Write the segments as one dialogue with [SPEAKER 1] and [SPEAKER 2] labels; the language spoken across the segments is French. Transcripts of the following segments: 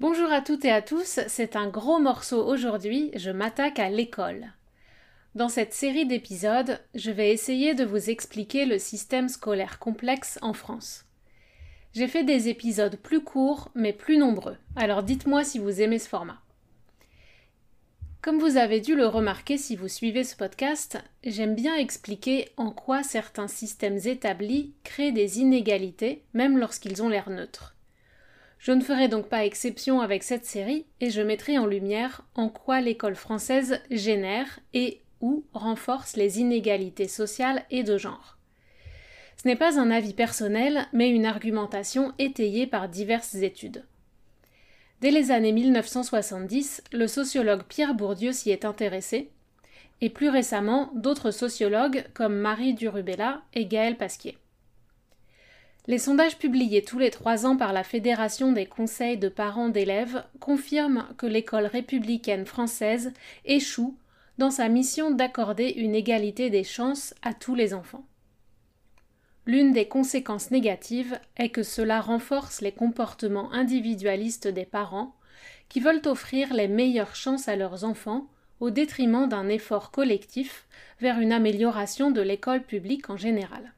[SPEAKER 1] Bonjour à toutes et à tous, c'est un gros morceau aujourd'hui, je m'attaque à l'école. Dans cette série d'épisodes, je vais essayer de vous expliquer le système scolaire complexe en France. J'ai fait des épisodes plus courts mais plus nombreux, alors dites-moi si vous aimez ce format. Comme vous avez dû le remarquer si vous suivez ce podcast, j'aime bien expliquer en quoi certains systèmes établis créent des inégalités, même lorsqu'ils ont l'air neutres. Je ne ferai donc pas exception avec cette série et je mettrai en lumière en quoi l'école française génère et ou renforce les inégalités sociales et de genre. Ce n'est pas un avis personnel, mais une argumentation étayée par diverses études. Dès les années 1970, le sociologue Pierre Bourdieu s'y est intéressé, et plus récemment, d'autres sociologues comme Marie Durubella et Gaël Pasquier. Les sondages publiés tous les trois ans par la Fédération des conseils de parents d'élèves confirment que l'école républicaine française échoue dans sa mission d'accorder une égalité des chances à tous les enfants. L'une des conséquences négatives est que cela renforce les comportements individualistes des parents qui veulent offrir les meilleures chances à leurs enfants au détriment d'un effort collectif vers une amélioration de l'école publique en général.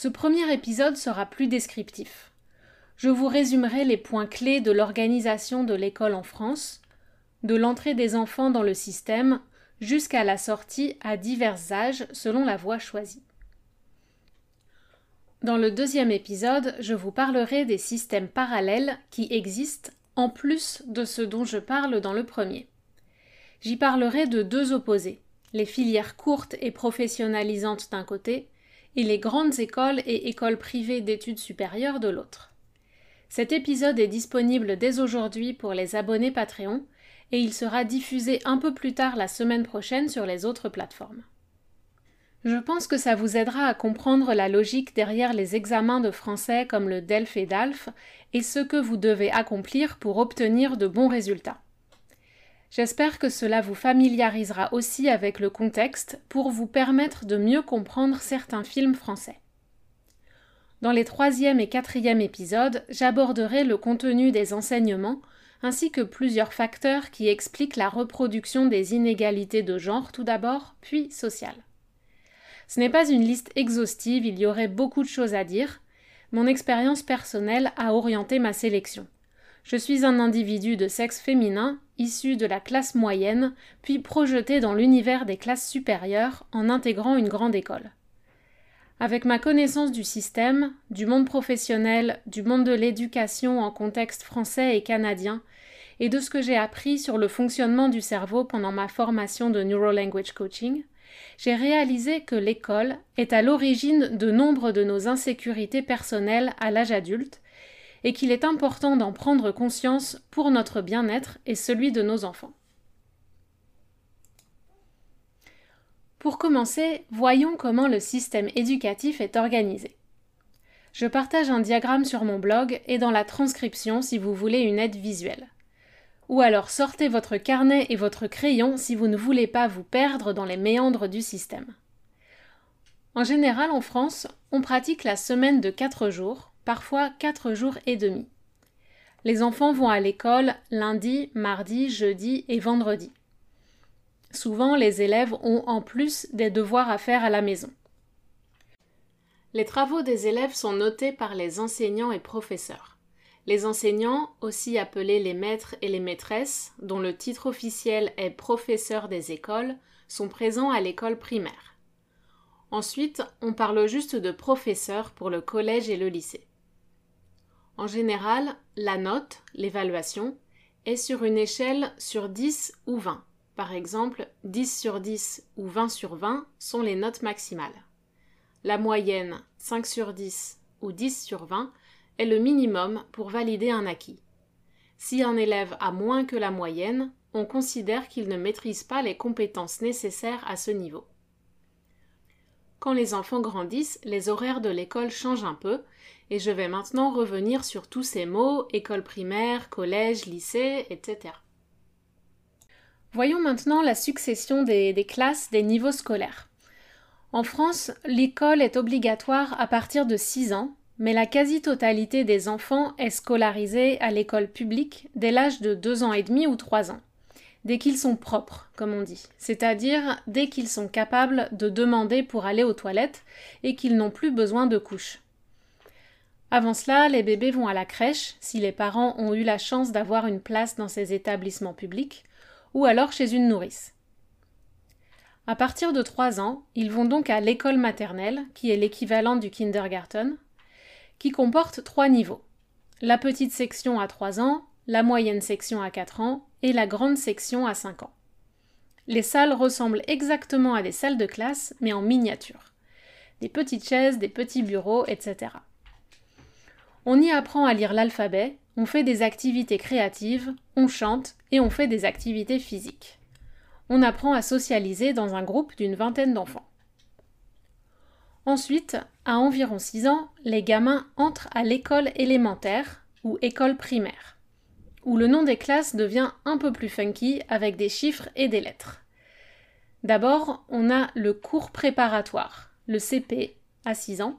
[SPEAKER 1] Ce premier épisode sera plus descriptif. Je vous résumerai les points clés de l'organisation de l'école en France, de l'entrée des enfants dans le système jusqu'à la sortie à divers âges selon la voie choisie. Dans le deuxième épisode, je vous parlerai des systèmes parallèles qui existent en plus de ce dont je parle dans le premier. J'y parlerai de deux opposés, les filières courtes et professionnalisantes d'un côté, et les grandes écoles et écoles privées d'études supérieures de l'autre. Cet épisode est disponible dès aujourd'hui pour les abonnés Patreon et il sera diffusé un peu plus tard la semaine prochaine sur les autres plateformes. Je pense que ça vous aidera à comprendre la logique derrière les examens de français comme le DELF et DALF et ce que vous devez accomplir pour obtenir de bons résultats. J'espère que cela vous familiarisera aussi avec le contexte pour vous permettre de mieux comprendre certains films français. Dans les troisième et quatrième épisodes, j'aborderai le contenu des enseignements ainsi que plusieurs facteurs qui expliquent la reproduction des inégalités de genre tout d'abord, puis sociales. Ce n'est pas une liste exhaustive, il y aurait beaucoup de choses à dire. Mon expérience personnelle a orienté ma sélection. Je suis un individu de sexe féminin, issu de la classe moyenne, puis projeté dans l'univers des classes supérieures en intégrant une grande école. Avec ma connaissance du système, du monde professionnel, du monde de l'éducation en contexte français et canadien, et de ce que j'ai appris sur le fonctionnement du cerveau pendant ma formation de Neurolanguage Coaching, j'ai réalisé que l'école est à l'origine de nombre de nos insécurités personnelles à l'âge adulte et qu'il est important d'en prendre conscience pour notre bien-être et celui de nos enfants. Pour commencer, voyons comment le système éducatif est organisé. Je partage un diagramme sur mon blog et dans la transcription si vous voulez une aide visuelle. Ou alors sortez votre carnet et votre crayon si vous ne voulez pas vous perdre dans les méandres du système. En général, en France, on pratique la semaine de 4 jours, parfois 4 jours et demi. Les enfants vont à l'école lundi, mardi, jeudi et vendredi. Souvent, les élèves ont en plus des devoirs à faire à la maison. Les travaux des élèves sont notés par les enseignants et professeurs. Les enseignants, aussi appelés les maîtres et les maîtresses, dont le titre officiel est professeur des écoles, sont présents à l'école primaire. Ensuite, on parle juste de professeur pour le collège et le lycée. En général, la note, l'évaluation, est sur une échelle sur 10 ou 20. Par exemple, 10 sur 10 ou 20 sur 20 sont les notes maximales. La moyenne 5 sur 10 ou 10 sur 20 est le minimum pour valider un acquis. Si un élève a moins que la moyenne, on considère qu'il ne maîtrise pas les compétences nécessaires à ce niveau. Quand les enfants grandissent, les horaires de l'école changent un peu, et je vais maintenant revenir sur tous ces mots école primaire, collège, lycée, etc. Voyons maintenant la succession des, classes des niveaux scolaires. En France, l'école est obligatoire à partir de 6 ans, mais la quasi-totalité des enfants est scolarisée à l'école publique dès l'âge de 2 ans et demi ou 3 ans dès qu'ils sont propres, comme on dit, c'est-à-dire dès qu'ils sont capables de demander pour aller aux toilettes et qu'ils n'ont plus besoin de couches. Avant cela, les bébés vont à la crèche, si les parents ont eu la chance d'avoir une place dans ces établissements publics, ou alors chez une nourrice. À partir de 3 ans, ils vont donc à l'école maternelle, qui est l'équivalent du kindergarten, qui comporte trois niveaux. La petite section à 3 ans, la moyenne section à 4 ans et la grande section à 5 ans. Les salles ressemblent exactement à des salles de classe, mais en miniature. Des petites chaises, des petits bureaux, etc. On y apprend à lire l'alphabet, on fait des activités créatives, on chante et on fait des activités physiques. On apprend à socialiser dans un groupe d'une vingtaine d'enfants. Ensuite, à environ 6 ans, les gamins entrent à l'école élémentaire ou école primaire où le nom des classes devient un peu plus funky avec des chiffres et des lettres. D'abord, on a le cours préparatoire, le CP à 6 ans,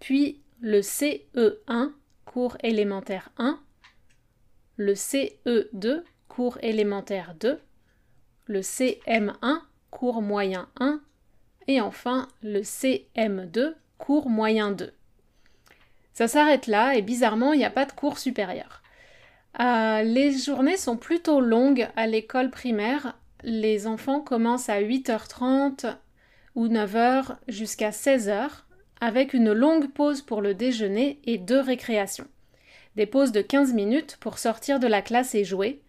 [SPEAKER 1] puis le CE1, cours élémentaire 1, le CE2, cours élémentaire 2, le CM1, cours moyen 1, et enfin le CM2, cours moyen 2. Ça s'arrête là et bizarrement, il n'y a pas de cours supérieur. Euh, les journées sont plutôt longues à l'école primaire. Les enfants commencent à 8h30 ou 9h jusqu'à 16h avec une longue pause pour le déjeuner et deux récréations. Des pauses de 15 minutes pour sortir de la classe et jouer,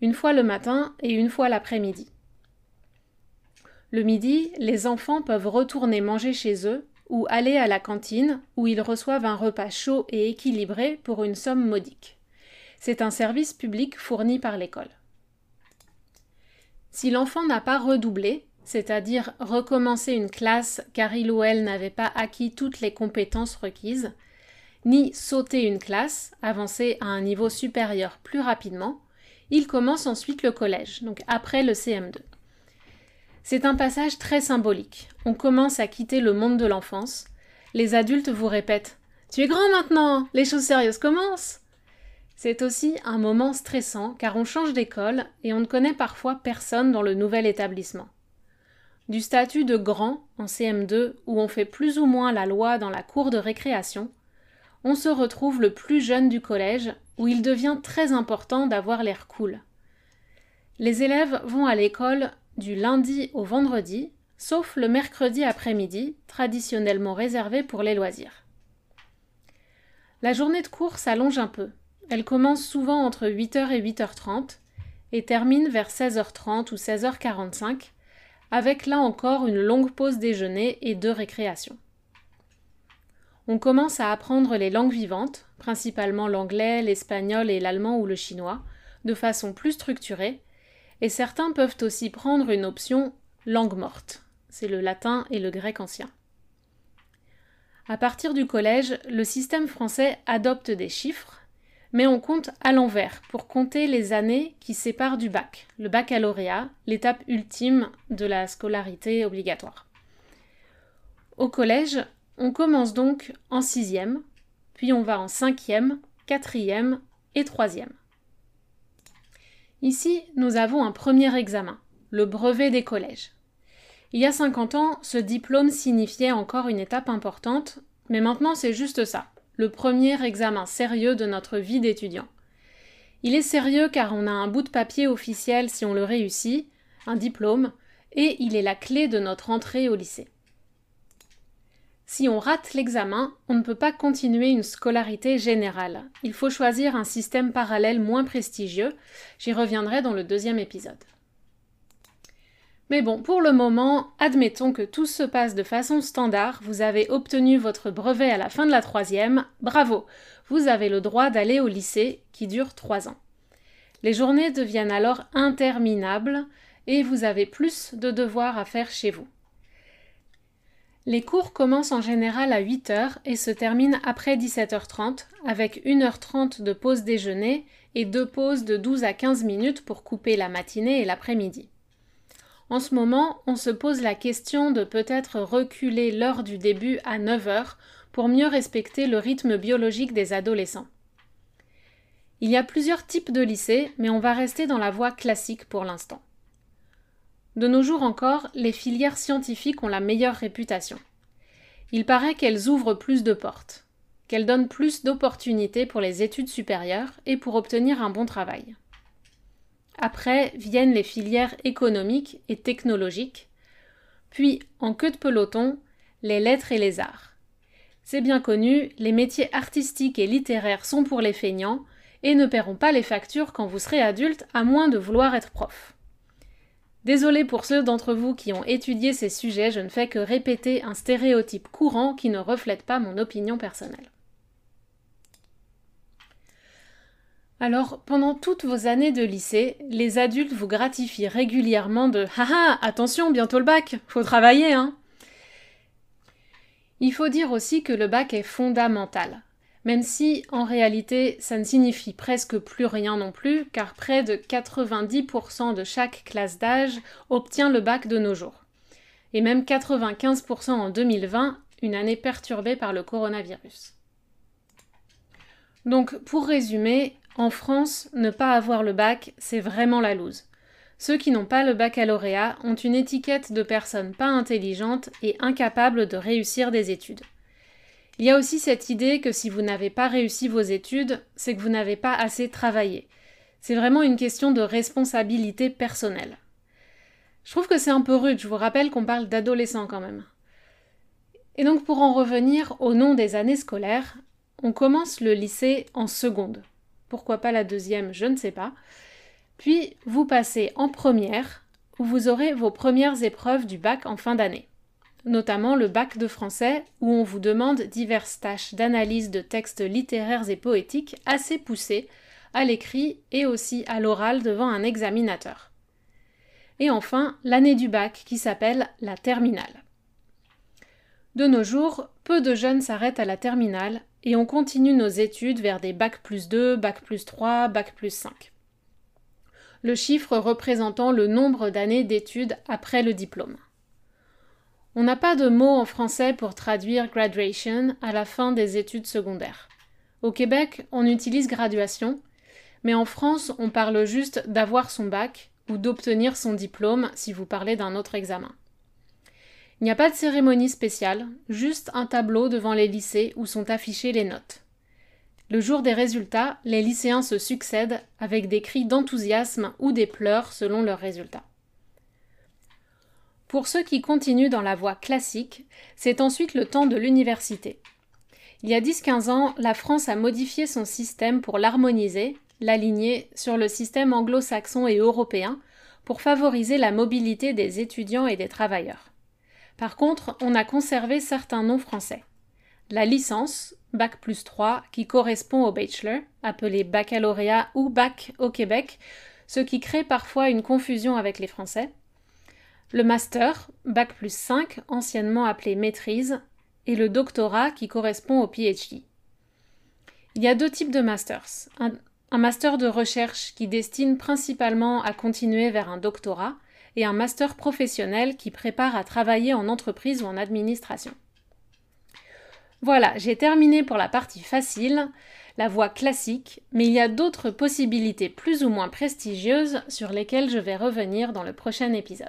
[SPEAKER 1] une fois le matin et une fois l'après-midi. Le midi, les enfants peuvent retourner manger chez eux ou aller à la cantine où ils reçoivent un repas chaud et équilibré pour une somme modique. C'est un service public fourni par l'école. Si l'enfant n'a pas redoublé, c'est-à-dire recommencé une classe car il ou elle n'avait pas acquis toutes les compétences requises, ni sauté une classe, avancé à un niveau supérieur plus rapidement, il commence ensuite le collège, donc après le CM2. C'est un passage très symbolique. On commence à quitter le monde de l'enfance. Les adultes vous répètent Tu es grand maintenant, les choses sérieuses commencent. C'est aussi un moment stressant car on change d'école et on ne connaît parfois personne dans le nouvel établissement. Du statut de grand en CM2 où on fait plus ou moins la loi dans la cour de récréation, on se retrouve le plus jeune du collège où il devient très important d'avoir l'air cool. Les élèves vont à l'école du lundi au vendredi, sauf le mercredi après-midi, traditionnellement réservé pour les loisirs. La journée de cours s'allonge un peu, elle commence souvent entre 8h et 8h30 et termine vers 16h30 ou 16h45, avec là encore une longue pause déjeuner et deux récréations. On commence à apprendre les langues vivantes, principalement l'anglais, l'espagnol et l'allemand ou le chinois, de façon plus structurée, et certains peuvent aussi prendre une option langue morte, c'est le latin et le grec ancien. À partir du collège, le système français adopte des chiffres, mais on compte à l'envers pour compter les années qui séparent du bac, le baccalauréat, l'étape ultime de la scolarité obligatoire. Au collège, on commence donc en sixième, puis on va en cinquième, quatrième et troisième. Ici, nous avons un premier examen, le brevet des collèges. Il y a 50 ans, ce diplôme signifiait encore une étape importante, mais maintenant c'est juste ça, le premier examen sérieux de notre vie d'étudiant. Il est sérieux car on a un bout de papier officiel si on le réussit, un diplôme, et il est la clé de notre entrée au lycée. Si on rate l'examen, on ne peut pas continuer une scolarité générale. Il faut choisir un système parallèle moins prestigieux. J'y reviendrai dans le deuxième épisode. Mais bon, pour le moment, admettons que tout se passe de façon standard, vous avez obtenu votre brevet à la fin de la troisième, bravo, vous avez le droit d'aller au lycée qui dure trois ans. Les journées deviennent alors interminables et vous avez plus de devoirs à faire chez vous. Les cours commencent en général à 8 heures et se terminent après 17h30 avec 1h30 de pause déjeuner et deux pauses de 12 à 15 minutes pour couper la matinée et l'après-midi. En ce moment, on se pose la question de peut-être reculer l'heure du début à 9 heures pour mieux respecter le rythme biologique des adolescents. Il y a plusieurs types de lycées, mais on va rester dans la voie classique pour l'instant. De nos jours encore, les filières scientifiques ont la meilleure réputation. Il paraît qu'elles ouvrent plus de portes, qu'elles donnent plus d'opportunités pour les études supérieures et pour obtenir un bon travail. Après viennent les filières économiques et technologiques, puis, en queue de peloton, les lettres et les arts. C'est bien connu, les métiers artistiques et littéraires sont pour les feignants et ne paieront pas les factures quand vous serez adulte à moins de vouloir être prof. Désolé pour ceux d'entre vous qui ont étudié ces sujets, je ne fais que répéter un stéréotype courant qui ne reflète pas mon opinion personnelle. Alors, pendant toutes vos années de lycée, les adultes vous gratifient régulièrement de Haha, attention, bientôt le bac, faut travailler, hein Il faut dire aussi que le bac est fondamental, même si en réalité ça ne signifie presque plus rien non plus, car près de 90% de chaque classe d'âge obtient le bac de nos jours. Et même 95% en 2020, une année perturbée par le coronavirus. Donc, pour résumer, en France, ne pas avoir le bac, c'est vraiment la loose. Ceux qui n'ont pas le baccalauréat ont une étiquette de personnes pas intelligentes et incapables de réussir des études. Il y a aussi cette idée que si vous n'avez pas réussi vos études, c'est que vous n'avez pas assez travaillé. C'est vraiment une question de responsabilité personnelle. Je trouve que c'est un peu rude, je vous rappelle qu'on parle d'adolescents quand même. Et donc pour en revenir au nom des années scolaires, on commence le lycée en seconde. Pourquoi pas la deuxième, je ne sais pas. Puis vous passez en première, où vous aurez vos premières épreuves du bac en fin d'année notamment le bac de français, où on vous demande diverses tâches d'analyse de textes littéraires et poétiques assez poussées, à l'écrit et aussi à l'oral devant un examinateur. Et enfin, l'année du bac qui s'appelle la terminale. De nos jours, peu de jeunes s'arrêtent à la terminale et on continue nos études vers des bac plus 2, bac plus 3, bac plus 5. Le chiffre représentant le nombre d'années d'études après le diplôme. On n'a pas de mot en français pour traduire graduation à la fin des études secondaires. Au Québec, on utilise graduation, mais en France, on parle juste d'avoir son bac ou d'obtenir son diplôme si vous parlez d'un autre examen. Il n'y a pas de cérémonie spéciale, juste un tableau devant les lycées où sont affichées les notes. Le jour des résultats, les lycéens se succèdent avec des cris d'enthousiasme ou des pleurs selon leurs résultats. Pour ceux qui continuent dans la voie classique, c'est ensuite le temps de l'université. Il y a 10-15 ans, la France a modifié son système pour l'harmoniser, l'aligner sur le système anglo-saxon et européen, pour favoriser la mobilité des étudiants et des travailleurs. Par contre, on a conservé certains noms français. La licence, Bac plus 3, qui correspond au bachelor, appelé baccalauréat ou bac au Québec, ce qui crée parfois une confusion avec les Français le master, Bac plus 5, anciennement appelé maîtrise, et le doctorat qui correspond au PhD. Il y a deux types de masters. Un, master de recherche qui destine principalement à continuer vers un doctorat et un master professionnel qui prépare à travailler en entreprise ou en administration. Voilà, j'ai terminé pour la partie facile, la voie classique, mais il y a d'autres possibilités plus ou moins prestigieuses sur lesquelles je vais revenir dans le prochain épisode.